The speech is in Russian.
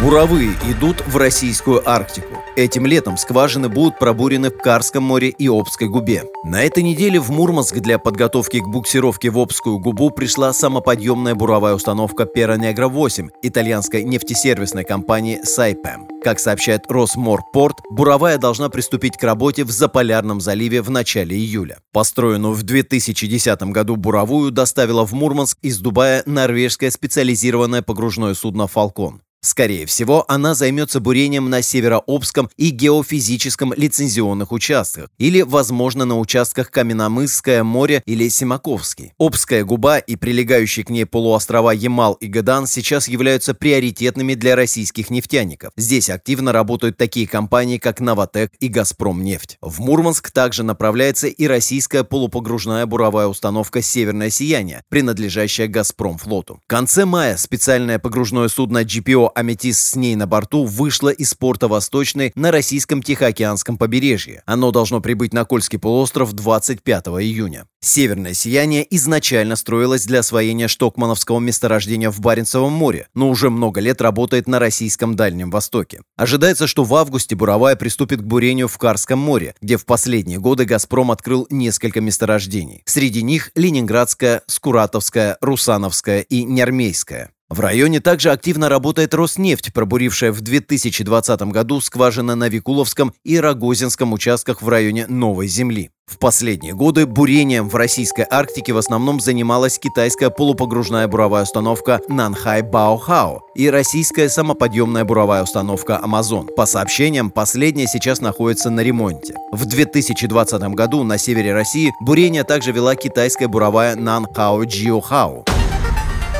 Буровые идут в российскую Арктику. Этим летом скважины будут пробурены в Карском море и Обской губе. На этой неделе в Мурманск для подготовки к буксировке в Обскую губу пришла самоподъемная буровая установка Пера Негра 8 итальянской нефтесервисной компании Сайпем. Как сообщает Росморпорт, буровая должна приступить к работе в Заполярном заливе в начале июля. Построенную в 2010 году буровую доставила в Мурманск из Дубая норвежское специализированное погружное судно «Фалкон». Скорее всего, она займется бурением на Северообском и геофизическом лицензионных участках или, возможно, на участках Каменномысское море или Симаковский. Обская губа и прилегающие к ней полуострова Ямал и Гадан сейчас являются приоритетными для российских нефтяников. Здесь активно работают такие компании, как «Новотек» и «Газпромнефть». В Мурманск также направляется и российская полупогружная буровая установка «Северное сияние», принадлежащая «Газпромфлоту». В конце мая специальное погружное судно GPO «Аметист» с ней на борту вышла из порта Восточный на российском Тихоокеанском побережье. Оно должно прибыть на Кольский полуостров 25 июня. Северное сияние изначально строилось для освоения штокмановского месторождения в Баренцевом море, но уже много лет работает на российском Дальнем Востоке. Ожидается, что в августе буровая приступит к бурению в Карском море, где в последние годы «Газпром» открыл несколько месторождений. Среди них Ленинградская, Скуратовская, Русановская и Нермейская. В районе также активно работает Роснефть, пробурившая в 2020 году скважины на Викуловском и Рогозинском участках в районе Новой Земли. В последние годы бурением в российской Арктике в основном занималась китайская полупогружная буровая установка Нанхай Баохао и российская самоподъемная буровая установка Амазон. По сообщениям, последняя сейчас находится на ремонте. В 2020 году на севере России бурение также вела китайская буровая Нанхао Джиохао.